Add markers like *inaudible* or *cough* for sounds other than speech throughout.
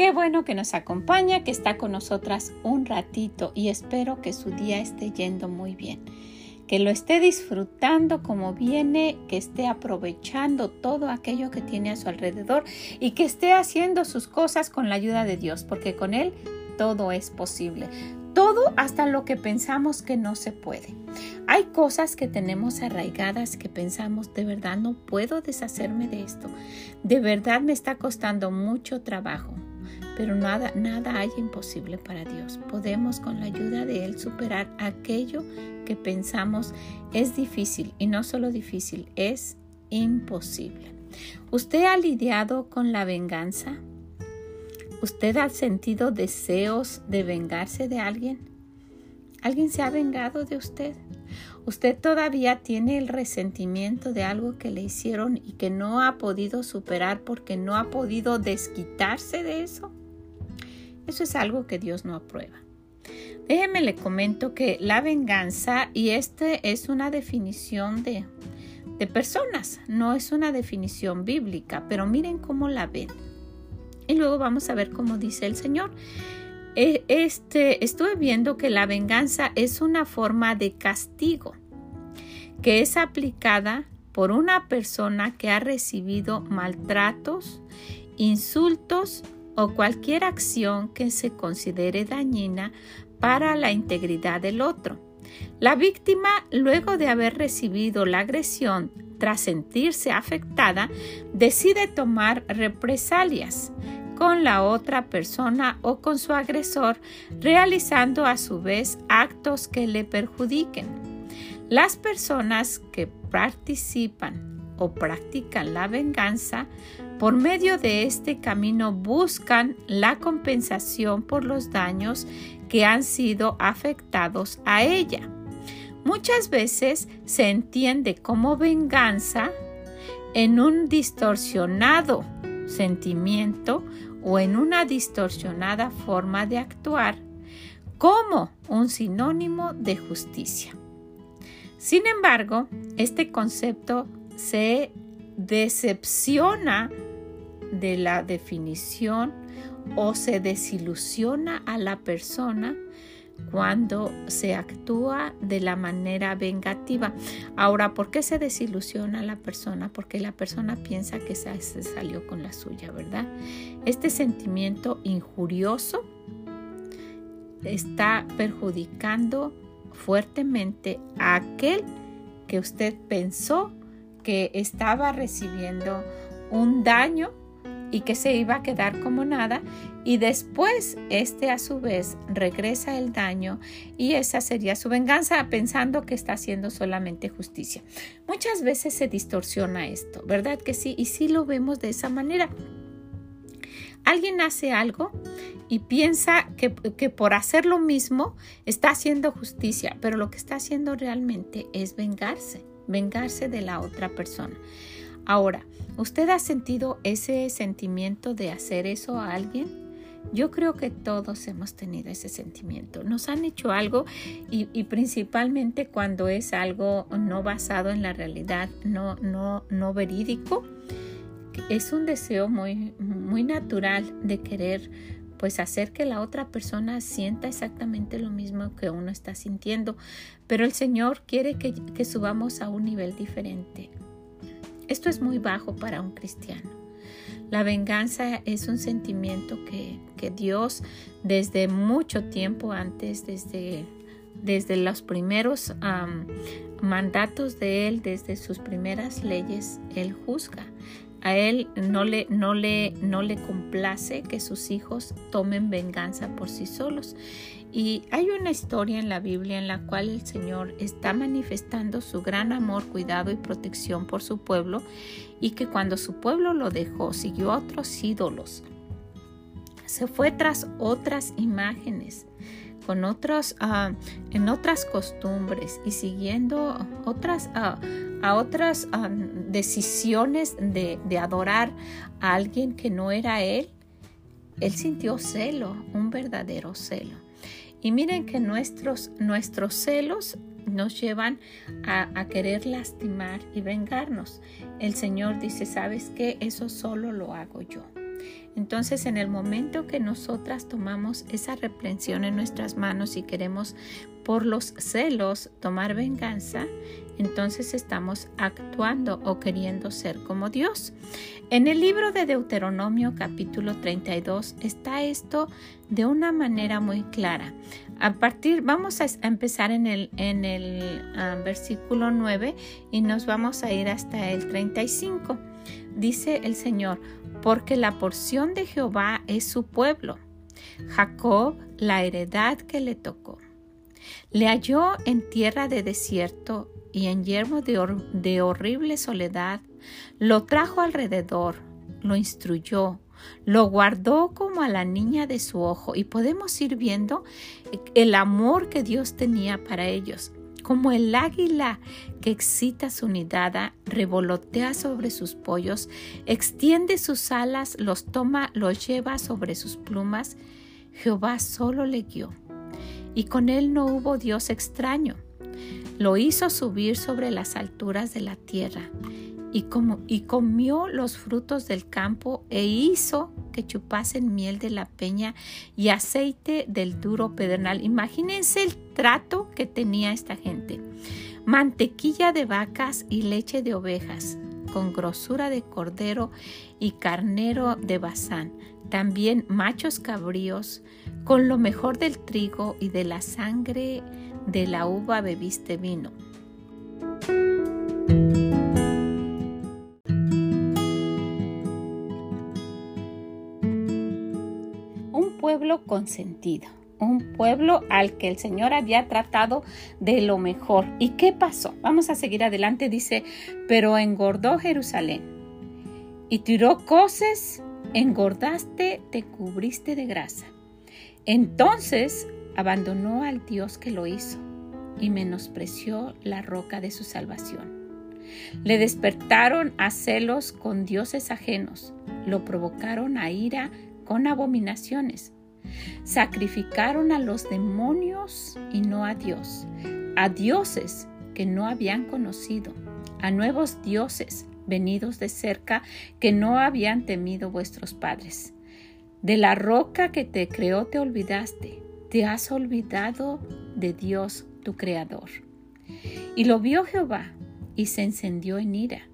Qué bueno que nos acompaña, que está con nosotras un ratito y espero que su día esté yendo muy bien. Que lo esté disfrutando como viene, que esté aprovechando todo aquello que tiene a su alrededor y que esté haciendo sus cosas con la ayuda de Dios, porque con Él todo es posible. Todo hasta lo que pensamos que no se puede. Hay cosas que tenemos arraigadas que pensamos, de verdad no puedo deshacerme de esto. De verdad me está costando mucho trabajo. Pero nada, nada hay imposible para Dios. Podemos con la ayuda de Él superar aquello que pensamos es difícil. Y no solo difícil, es imposible. ¿Usted ha lidiado con la venganza? ¿Usted ha sentido deseos de vengarse de alguien? ¿Alguien se ha vengado de usted? ¿Usted todavía tiene el resentimiento de algo que le hicieron y que no ha podido superar porque no ha podido desquitarse de eso? Eso es algo que Dios no aprueba. Déjeme le comento que la venganza, y este es una definición de, de personas, no es una definición bíblica, pero miren cómo la ven. Y luego vamos a ver cómo dice el Señor. E, este, estuve viendo que la venganza es una forma de castigo que es aplicada por una persona que ha recibido maltratos, insultos o cualquier acción que se considere dañina para la integridad del otro. La víctima, luego de haber recibido la agresión tras sentirse afectada, decide tomar represalias con la otra persona o con su agresor, realizando a su vez actos que le perjudiquen. Las personas que participan o practican la venganza, por medio de este camino buscan la compensación por los daños que han sido afectados a ella. Muchas veces se entiende como venganza en un distorsionado sentimiento o en una distorsionada forma de actuar como un sinónimo de justicia. Sin embargo, este concepto se decepciona de la definición o se desilusiona a la persona cuando se actúa de la manera vengativa. Ahora, ¿por qué se desilusiona a la persona? Porque la persona piensa que se salió con la suya, ¿verdad? Este sentimiento injurioso está perjudicando fuertemente a aquel que usted pensó que estaba recibiendo un daño y que se iba a quedar como nada y después este a su vez regresa el daño y esa sería su venganza pensando que está haciendo solamente justicia. Muchas veces se distorsiona esto, ¿verdad que sí? Y sí lo vemos de esa manera. Alguien hace algo y piensa que, que, por hacer lo mismo está haciendo justicia, pero lo que está haciendo realmente es vengarse, vengarse de la otra persona. Ahora, ¿usted ha sentido ese sentimiento de hacer eso a alguien? Yo creo que todos hemos tenido ese sentimiento. Nos han hecho algo y, principalmente cuando es algo no basado en la realidad, no, no, no verídico, es un deseo muy, muy natural de querer pues hacer que la otra persona sienta exactamente lo mismo que uno está sintiendo. Pero el Señor quiere que subamos a un nivel diferente, esto es muy bajo para un cristiano. La venganza es un sentimiento que, Dios desde mucho tiempo antes, desde, desde los primeros mandatos de Él, desde sus primeras leyes, Él juzga. A Él no le, no, le, no le complace que sus hijos tomen venganza por sí solos. Y hay una historia en la Biblia en la cual el Señor está manifestando su gran amor, cuidado y protección por su pueblo y que cuando su pueblo lo dejó, siguió a otros ídolos, se fue tras otras imágenes ah, en otras costumbres y siguiendo otras, ah, a otras ah, decisiones de, de adorar a alguien que no era él, él sintió celo, un verdadero celo. Y miren que nuestros, nuestros celos nos llevan a, querer lastimar y vengarnos. El Señor dice, ¿sabes qué? Eso solo lo hago yo. Entonces, en el momento que nosotras tomamos esa reprensión en nuestras manos y queremos por los celos tomar venganza, entonces estamos actuando o queriendo ser como Dios. En el libro de Deuteronomio capítulo 32 está esto de una manera muy clara. A partir, vamos a empezar en el, en el ah, versículo 9 y nos vamos a ir hasta el 35. Dice el Señor, porque la porción de Jehová es su pueblo, Jacob la heredad que le tocó. Le halló en tierra de desierto y en yermo de, horrible soledad, lo trajo alrededor, lo instruyó, lo guardó como a la niña de su ojo y podemos ir viendo el amor que Dios tenía para ellos. Como el águila que excita su nidada, revolotea sobre sus pollos, extiende sus alas, los toma, los lleva sobre sus plumas, Jehová solo le guió. Y con él no hubo Dios extraño. Lo hizo subir sobre las alturas de la tierra y, como, y comió los frutos del campo e hizo que chupasen miel de la peña y aceite del duro pedernal. Imagínense el trato que tenía esta gente. Mantequilla de vacas y leche de ovejas, con grosura de cordero y carnero de bazán. También machos cabríos, con lo mejor del trigo y de la sangre de la uva bebiste vino consentido, un pueblo al que el Señor había tratado de lo mejor. ¿Y qué pasó? Vamos a seguir adelante, dice, pero engordó Jerusalén y tiró coces, engordaste, te cubriste de grasa. Entonces abandonó al Dios que lo hizo y menospreció la roca de su salvación. Le despertaron a celos con dioses ajenos, lo provocaron a ira con abominaciones. Sacrificaron a los demonios y no a Dios, a dioses que no habían conocido, a nuevos dioses venidos de cerca que no habían temido vuestros padres. De la roca que te creó te olvidaste, te has olvidado de Dios tu Creador. Y lo vio Jehová y se encendió en ira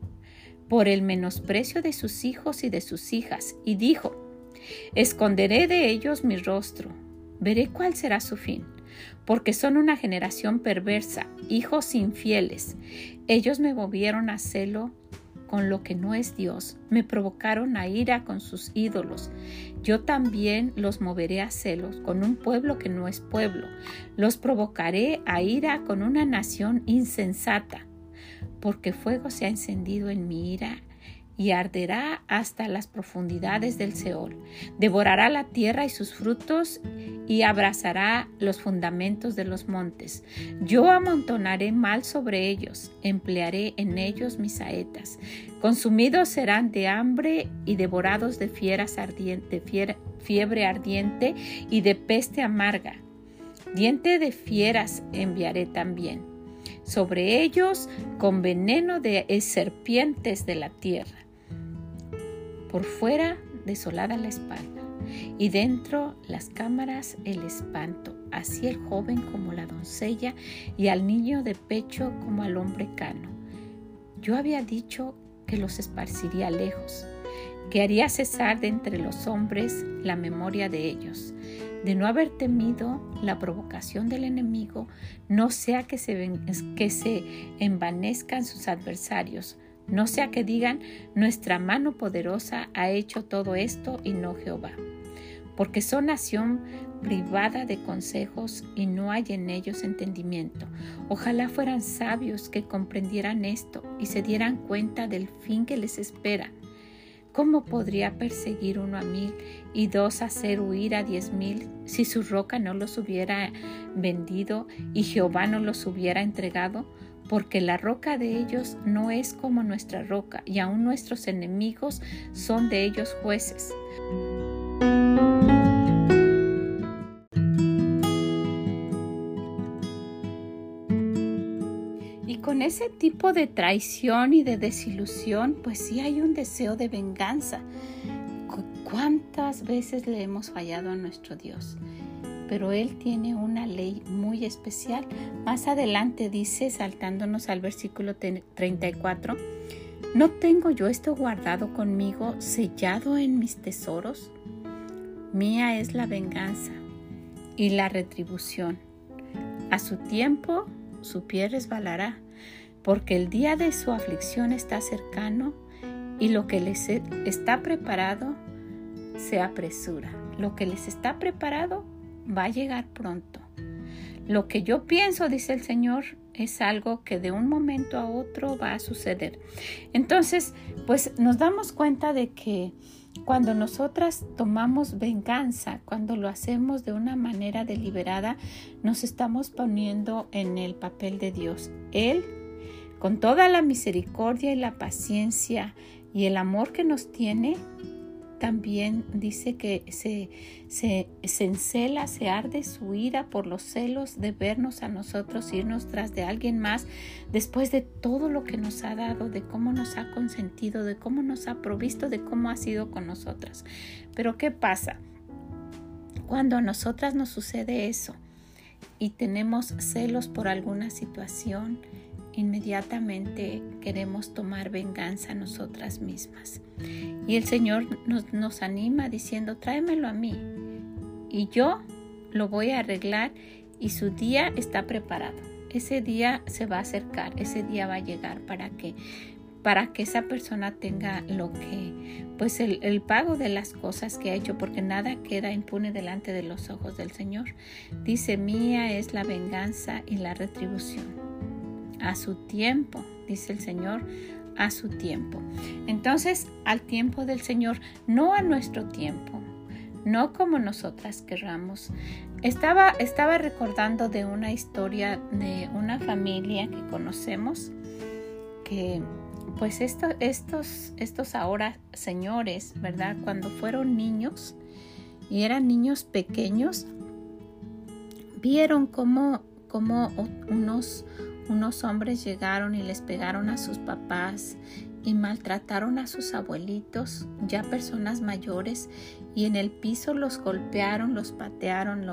por el menosprecio de sus hijos y de sus hijas, y dijo, Esconderé de ellos mi rostro, veré cuál será su fin, porque son una generación perversa, hijos infieles. Ellos me movieron a celo con lo que no es Dios, me provocaron a ira con sus ídolos. Yo también los moveré a celos con un pueblo que no es pueblo. Los provocaré a ira con una nación insensata, porque fuego se ha encendido en mi ira y arderá hasta las profundidades del Seol. Devorará la tierra y sus frutos y abrazará los fundamentos de los montes. Yo amontonaré mal sobre ellos, emplearé en ellos mis saetas. Consumidos serán de hambre y devorados de fieras ardiente, fiebre ardiente y de peste amarga. Diente de fieras enviaré también. Sobre ellos con veneno de serpientes de la tierra por fuera desolada la espalda, y dentro las cámaras el espanto, así el joven como la doncella, y al niño de pecho como al hombre cano. Yo había dicho que los esparciría lejos, que haría cesar de entre los hombres la memoria de ellos, de no haber temido la provocación del enemigo, no sea que se, que se envanezcan sus adversarios, no sea que digan, nuestra mano poderosa ha hecho todo esto y no Jehová. Porque son nación privada de consejos y no hay en ellos entendimiento. Ojalá fueran sabios que comprendieran esto y se dieran cuenta del fin que les espera. ¿Cómo podría perseguir uno a mil y dos hacer huir a diez mil si su roca no los hubiera vendido y Jehová no los hubiera entregado? Porque la roca de ellos no es como nuestra roca y aun nuestros enemigos son de ellos jueces. con ese tipo de traición y de desilusión, pues sí hay un deseo de venganza. ¿Cuántas veces le hemos fallado a nuestro Dios? Pero Él tiene una ley muy especial. Más adelante dice, saltándonos al versículo 34, ¿no tengo yo esto guardado conmigo, sellado en mis tesoros? Mía es la venganza y la retribución. A su tiempo su pie resbalará porque el día de su aflicción está cercano y lo que les está preparado se apresura. Lo que les está preparado va a llegar pronto. Lo que yo pienso, dice el Señor, es algo que de un momento a otro va a suceder. Entonces, pues nos damos cuenta de que cuando nosotras tomamos venganza, cuando lo hacemos de una manera deliberada, nos estamos poniendo en el papel de Dios. Él con toda la misericordia y la paciencia y el amor que nos tiene, también dice que se, se, se, encela, se arde su ira por los celos de vernos a nosotros irnos tras de alguien más después de todo lo que nos ha dado, de cómo nos ha consentido, de cómo nos ha provisto, de cómo ha sido con nosotras. Pero ¿qué pasa? Cuando a nosotras nos sucede eso y tenemos celos por alguna situación, inmediatamente queremos tomar venganza nosotras mismas. Y el Señor nos, nos anima diciendo, tráemelo a mí y yo lo voy a arreglar y su día está preparado. Ese día se va a acercar, ese día va a llegar para que para que esa persona tenga lo que, pues el, el, pago de las cosas que ha hecho, porque nada queda impune delante de los ojos del Señor. Dice, mía es la venganza y la retribución a su tiempo, dice el Señor, a su tiempo. Entonces, al tiempo del Señor, no a nuestro tiempo, no como nosotras querramos. Estaba, estaba recordando de una historia de una familia que conocemos, que pues estos, estos ahora señores, ¿verdad? Cuando fueron niños y eran niños pequeños, vieron como, como unos, unos hombres llegaron y les pegaron a sus papás y maltrataron a sus abuelitos, ya personas mayores, y en el piso los golpearon, los patearon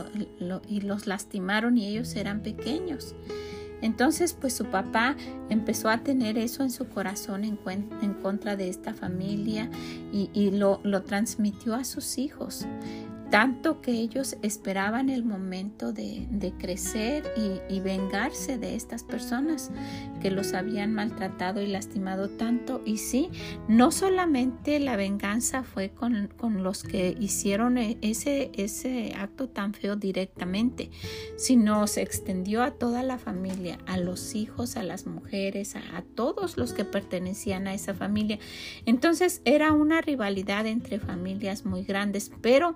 y los lastimaron y ellos eran pequeños. Entonces, pues su papá empezó a tener eso en su corazón en, contra de esta familia y, lo, lo transmitió a sus hijos tanto que ellos esperaban el momento de, crecer y, vengarse de estas personas que los habían maltratado y lastimado tanto. Y sí, no solamente la venganza fue con, los que hicieron e, ese, acto tan feo directamente, sino se extendió a toda la familia, a los hijos, a las mujeres, a, a todos los que pertenecían a esa familia. Entonces era una rivalidad entre familias muy grandes, pero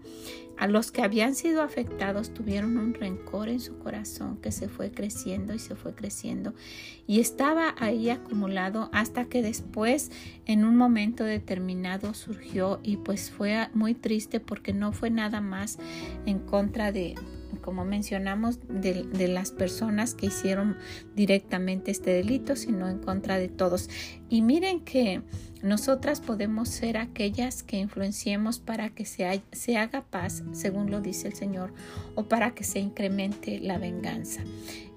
a los que habían sido afectados tuvieron un rencor en su corazón que se fue creciendo y se fue creciendo. Y estaba ahí acumulado hasta que después en un momento determinado surgió y pues fue muy triste porque no fue nada más en contra de como mencionamos, de, las personas que hicieron directamente este delito, sino en contra de todos. Y miren que nosotras podemos ser aquellas que influenciemos para que se, se haga paz, según lo dice el Señor, o para que se incremente la venganza.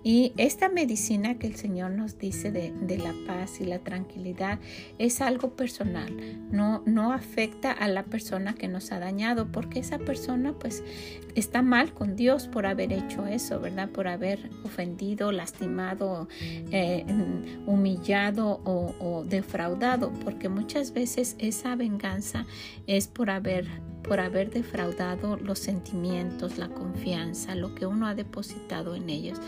Y esta medicina que el Señor nos dice de, la paz y la tranquilidad es algo personal, no, no afecta a la persona que nos ha dañado, porque esa persona pues está mal con Dios por haber hecho eso, ¿verdad? Por haber ofendido, lastimado, eh, humillado o defraudado, porque muchas veces esa venganza es por haber por haber defraudado los sentimientos, la confianza, lo que uno ha depositado en ellos.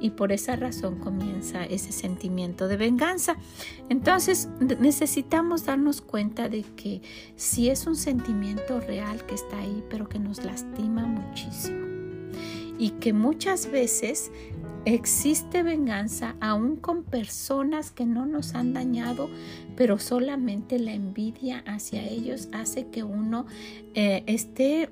Y por esa razón comienza ese sentimiento de venganza. Entonces necesitamos darnos cuenta de que si es un sentimiento real que está ahí, pero que nos lastima muchísimo. Y que muchas veces Existe venganza aún con personas que no nos han dañado, pero solamente la envidia hacia ellos hace que uno eh, esté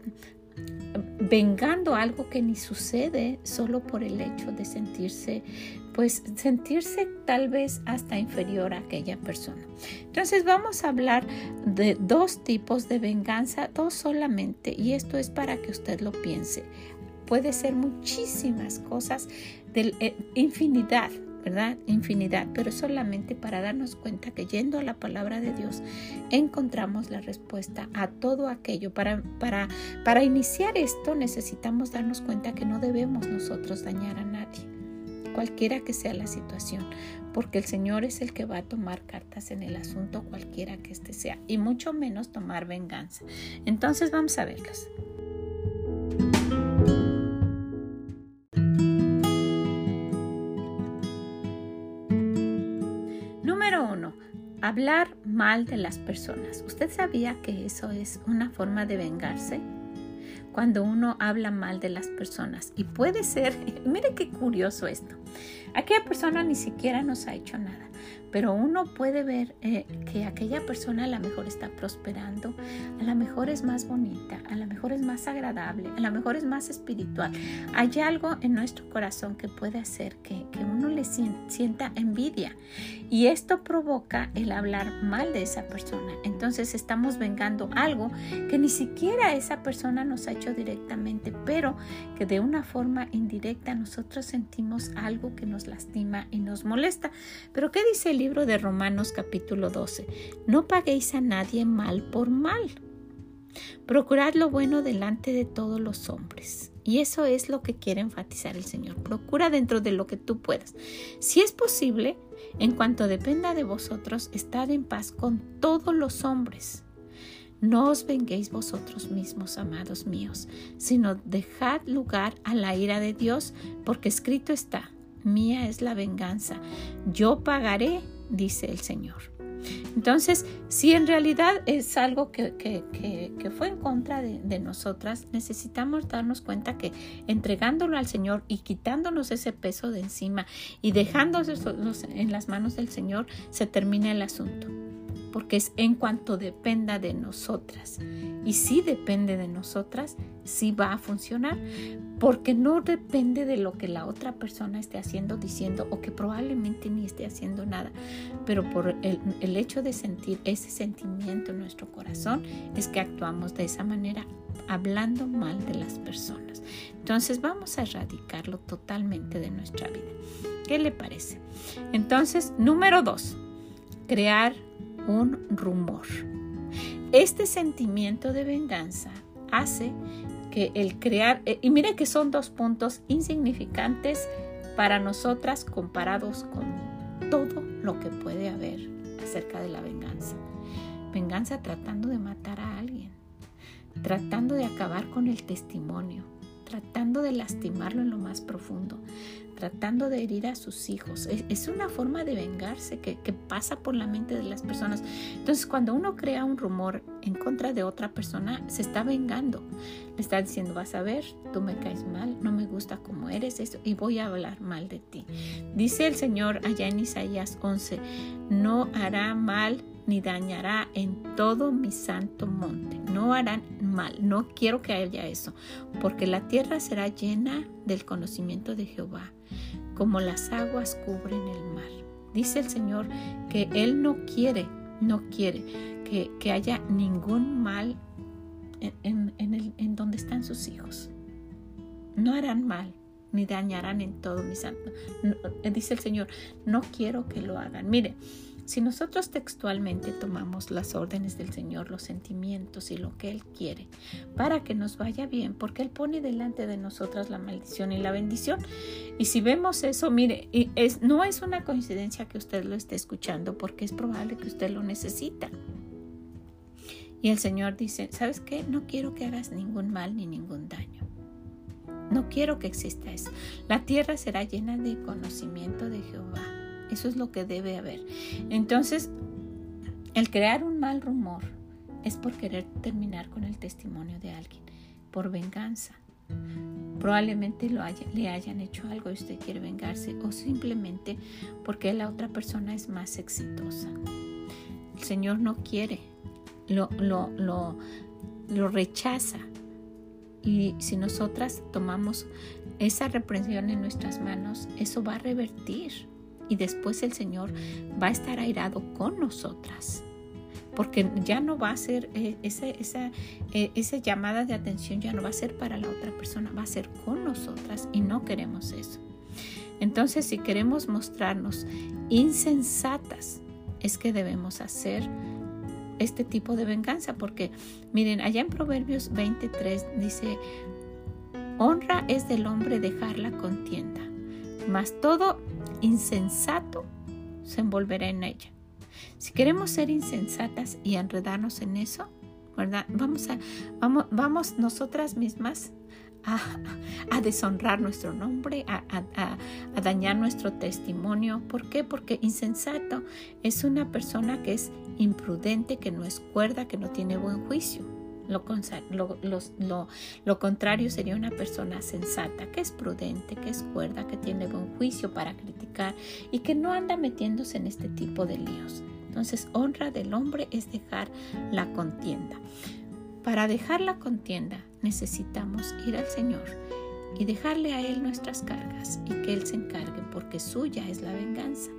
vengando algo que ni sucede solo por el hecho de sentirse pues sentirse tal vez hasta inferior a aquella persona. Entonces vamos a hablar de dos tipos de venganza, dos solamente, y esto es para que usted lo piense. Puede ser muchísimas cosas, de eh, infinidad, ¿verdad? Infinidad, pero solamente para darnos cuenta que yendo a la palabra de Dios encontramos la respuesta a todo aquello. Para, para, para iniciar esto necesitamos darnos cuenta que no debemos nosotros dañar a nadie, cualquiera que sea la situación, porque el Señor es el que va a tomar cartas en el asunto, cualquiera que éste sea, y mucho menos tomar venganza. Entonces vamos a verlas. Hablar mal de las personas. ¿Usted sabía que eso es una forma de vengarse? Cuando uno habla mal de las personas. Y puede ser, *laughs* mire qué curioso esto. Aquella persona ni siquiera nos ha hecho nada pero uno puede ver eh, que aquella persona a lo mejor está prosperando, a lo mejor es más bonita, a lo mejor es más agradable, a lo mejor es más espiritual. Hay algo en nuestro corazón que puede hacer que, que uno le sienta envidia y esto provoca el hablar mal de esa persona. Entonces estamos vengando algo que ni siquiera esa persona nos ha hecho directamente, pero que de una forma indirecta nosotros sentimos algo que nos lastima y nos molesta. Pero ¿qué dice el libro de Romanos capítulo 12. No paguéis a nadie mal por mal. Procurad lo bueno delante de todos los hombres. Y eso es lo que quiere enfatizar el Señor. Procura dentro de lo que tú puedas. Si es posible, en cuanto dependa de vosotros, estad en paz con todos los hombres. No os venguéis vosotros mismos, amados míos, sino dejad lugar a la ira de Dios, porque escrito está, mía es la venganza, yo pagaré, dice el Señor. Entonces, si en realidad es algo que, fue en contra de, nosotras, necesitamos darnos cuenta que entregándolo al Señor y quitándonos ese peso de encima y dejándonos en las manos del Señor, se termina el asunto porque es en cuanto dependa de nosotras. Y si depende de nosotras, sí va a funcionar, porque no depende de lo que la otra persona esté haciendo, diciendo o que probablemente ni esté haciendo nada, pero por el, el hecho de sentir ese sentimiento en nuestro corazón es que actuamos de esa manera hablando mal de las personas. Entonces vamos a erradicarlo totalmente de nuestra vida. ¿Qué le parece? Entonces, número dos, crear un rumor. Este sentimiento de venganza hace que el crear, eh, y mire que son dos puntos insignificantes para nosotras comparados con todo lo que puede haber acerca de la venganza. Venganza tratando de matar a alguien, tratando de acabar con el testimonio, tratando de lastimarlo en lo más profundo, tratando de herir a sus hijos. Es, una forma de vengarse que, pasa por la mente de las personas. Entonces, cuando uno crea un rumor en contra de otra persona, se está vengando. Le está diciendo, vas a ver, tú me caes mal, no me gusta como eres, eso, y voy a hablar mal de ti. Dice el Señor allá en Isaías 11, no hará mal ni dañará en todo mi santo monte. No harán mal. No quiero que haya eso, porque la tierra será llena del conocimiento de Jehová, como las aguas cubren el mar. Dice el Señor que Él no quiere, no quiere que, haya ningún mal en, en donde están sus hijos. No harán mal ni dañarán en todo mi santo. dice el Señor, no quiero que lo hagan. Mire, si nosotros textualmente tomamos las órdenes del Señor, los sentimientos y lo que Él quiere, para que nos vaya bien, porque Él pone delante de nosotras la maldición y la bendición. Y si vemos eso, mire, no es una coincidencia que usted lo esté escuchando, porque es probable que usted lo necesita. Y el Señor dice, ¿sabes qué? No quiero que hagas ningún mal ni ningún daño. No quiero que exista eso. La tierra será llena de conocimiento de Jehová. Eso es lo que debe haber. Entonces, el crear un mal rumor es por querer terminar con el testimonio de alguien, por venganza. Probablemente lo le hayan hecho algo y usted quiere vengarse o simplemente porque la otra persona es más exitosa. El Señor no quiere, lo, lo, lo, lo rechaza. Y si nosotras tomamos esa reprensión en nuestras manos, eso va a revertir. Y después el Señor va a estar airado con nosotras porque ya no va a ser eh, esa, esa, eh, esa llamada de atención, ya no va a ser para la otra persona, va a ser con nosotras y no queremos eso. Entonces, si queremos mostrarnos insensatas, es que debemos hacer este tipo de venganza, porque miren, allá en Proverbios 23 dice, honra es del hombre dejar la contienda, mas todo insensato se envolverá en ella. Si queremos ser insensatas y enredarnos en eso, ¿verdad? Vamos a, vamos, vamos nosotras mismas a, a, deshonrar nuestro nombre, a, a, dañar nuestro testimonio. ¿Por qué? Porque insensato es una persona que es imprudente, que no es cuerda, que no tiene buen juicio. Lo, lo, lo, contrario sería una persona sensata, que es prudente, que es cuerda, que tiene buen juicio para criticar y que no anda metiéndose en este tipo de líos. Entonces, honra del hombre es dejar la contienda. Para dejar la contienda necesitamos ir al Señor y dejarle a Él nuestras cargas y que Él se encargue porque suya es la venganza.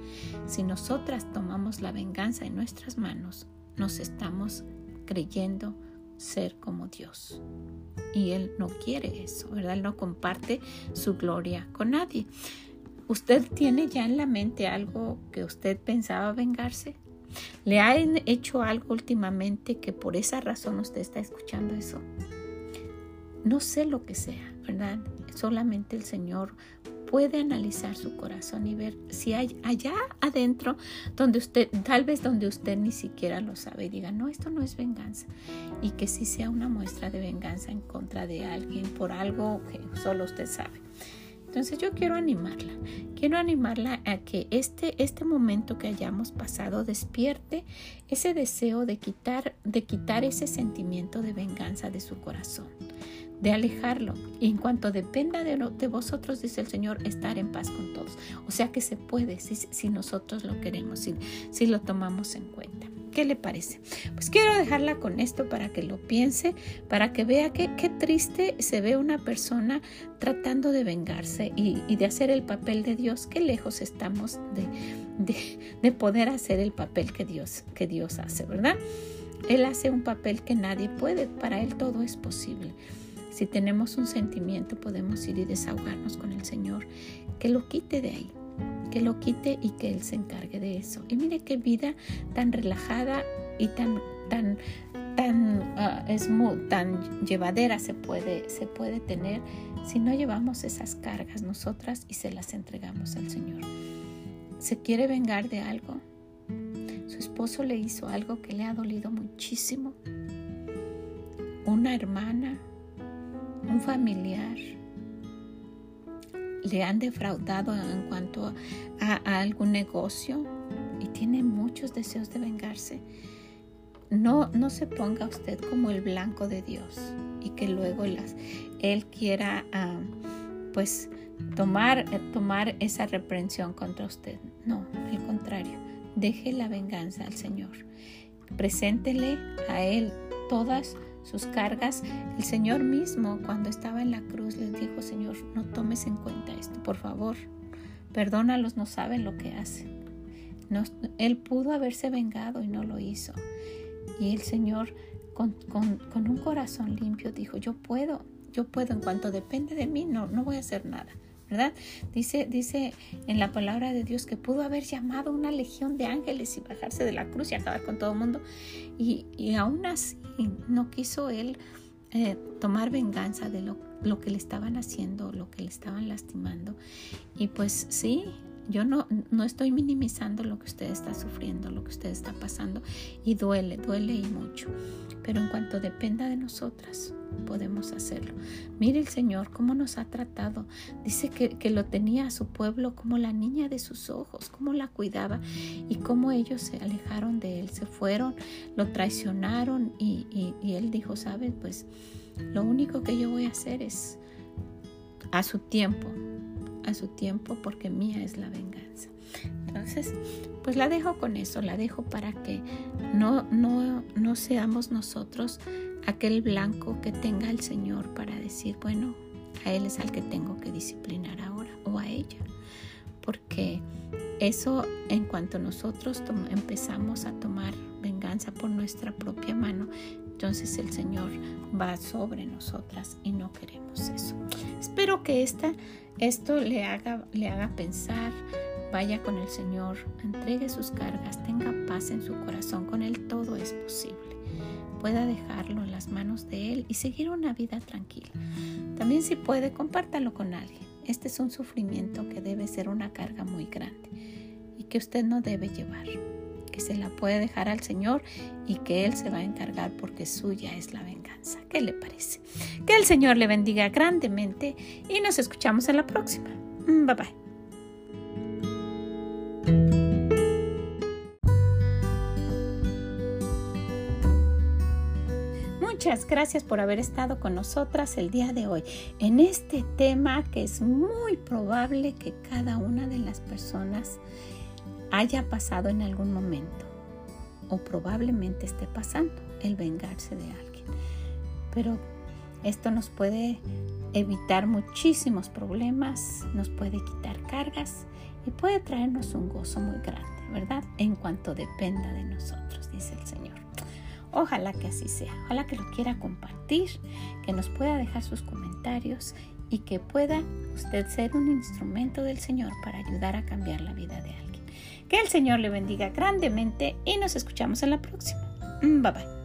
Si nosotras tomamos la venganza en nuestras manos, nos estamos creyendo ser como Dios. Y Él no quiere eso, ¿verdad? Él no comparte su gloria con nadie. ¿Usted tiene ya en la mente algo que usted pensaba vengarse? ¿Le han hecho algo últimamente que por esa razón usted está escuchando eso? No sé lo que sea, ¿verdad? Solamente el Señor puede analizar su corazón y ver si hay allá adentro donde usted, tal vez donde usted ni siquiera lo sabe y diga, no, esto no es venganza. Y que sí sea una muestra de venganza en contra de alguien por algo que solo usted sabe. Entonces yo quiero animarla, quiero animarla a que este, este momento que hayamos pasado despierte ese deseo de quitar, de quitar ese sentimiento de venganza de su corazón de alejarlo. Y en cuanto dependa de, de, vosotros, dice el Señor, estar en paz con todos. O sea que se puede si, si nosotros lo queremos, si, si lo tomamos en cuenta. ¿Qué le parece? Pues quiero dejarla con esto para que lo piense, para que vea que, qué triste se ve una persona tratando de vengarse y, de hacer el papel de Dios. Qué lejos estamos de, de, poder hacer el papel que Dios, que Dios hace, ¿verdad? Él hace un papel que nadie puede, para Él todo es posible. Si tenemos un sentimiento, podemos ir y desahogarnos con el Señor, que lo quite de ahí, que lo quite y que Él se encargue de eso. Y mire qué vida tan relajada y tan, tan, tan uh, tan llevadera se puede, se puede tener si no llevamos esas cargas nosotras y se las entregamos al Señor. ¿Se quiere vengar de algo? Su esposo le hizo algo que le ha dolido muchísimo. Una hermana un familiar le han defraudado en cuanto a, algún negocio y tiene muchos deseos de vengarse, no, no se ponga usted como el blanco de Dios y que luego las, Él quiera ah, pues tomar, tomar esa reprensión contra usted. No, al contrario, deje la venganza al Señor. Preséntele a Él todas sus cargas, el Señor mismo cuando estaba en la cruz les dijo, Señor, no tomes en cuenta esto, por favor, perdónalos, no saben lo que hacen. él pudo haberse vengado y no lo hizo. Y el Señor con, un corazón limpio dijo, yo puedo, yo puedo, en cuanto depende de mí, no, no voy a hacer nada. ¿Verdad? Dice, dice en la palabra de Dios que pudo haber llamado una legión de ángeles y bajarse de la cruz y acabar con todo el mundo. Y, y aún así no quiso él eh, tomar venganza de lo, lo, que le estaban haciendo, lo que le estaban lastimando. Y pues sí, yo no, no estoy minimizando lo que usted está sufriendo, lo que usted está pasando y duele, duele y mucho. Pero en cuanto dependa de nosotras, podemos hacerlo. Mire el Señor cómo nos ha tratado. Dice que, que, lo tenía a su pueblo como la niña de sus ojos, cómo la cuidaba y cómo ellos se alejaron de él, se fueron, lo traicionaron y, y, y él dijo, ¿sabes? Pues lo único que yo voy a hacer es a su tiempo, a su tiempo porque mía es la venganza. Entonces, pues la dejo con eso, la dejo para que no, no, no seamos nosotros aquel blanco que tenga el Señor para decir, bueno, a Él es al que tengo que disciplinar ahora o a ella. Porque eso en cuanto nosotros empezamos a tomar venganza por nuestra propia mano, entonces el Señor va sobre nosotras y no queremos eso. Espero que esta, esto le haga, le haga pensar, vaya con el Señor, entregue sus cargas, tenga paz en su corazón, con Él todo es posible. Pueda dejarlo en las manos de Él y seguir una vida tranquila. También si puede, compártalo con alguien. Este es un sufrimiento que debe ser una carga muy grande y que usted no debe llevar se la puede dejar al Señor y que Él se va a encargar porque suya es la venganza. ¿Qué le parece? Que el Señor le bendiga grandemente y nos escuchamos en la próxima. Mm, bye bye. Muchas gracias por haber estado con nosotras el día de hoy en este tema que es muy probable que cada una de las personas haya pasado en algún momento o probablemente esté pasando el vengarse de alguien. Pero esto nos puede evitar muchísimos problemas, nos puede quitar cargas y puede traernos un gozo muy grande, ¿verdad? En cuanto dependa de nosotros, dice el Señor. Ojalá que así sea, ojalá que lo quiera compartir, que nos pueda dejar sus comentarios y que pueda usted ser un instrumento del Señor para ayudar a cambiar la vida de alguien. Que el Señor le bendiga grandemente y nos escuchamos en la próxima. Mm, bye bye.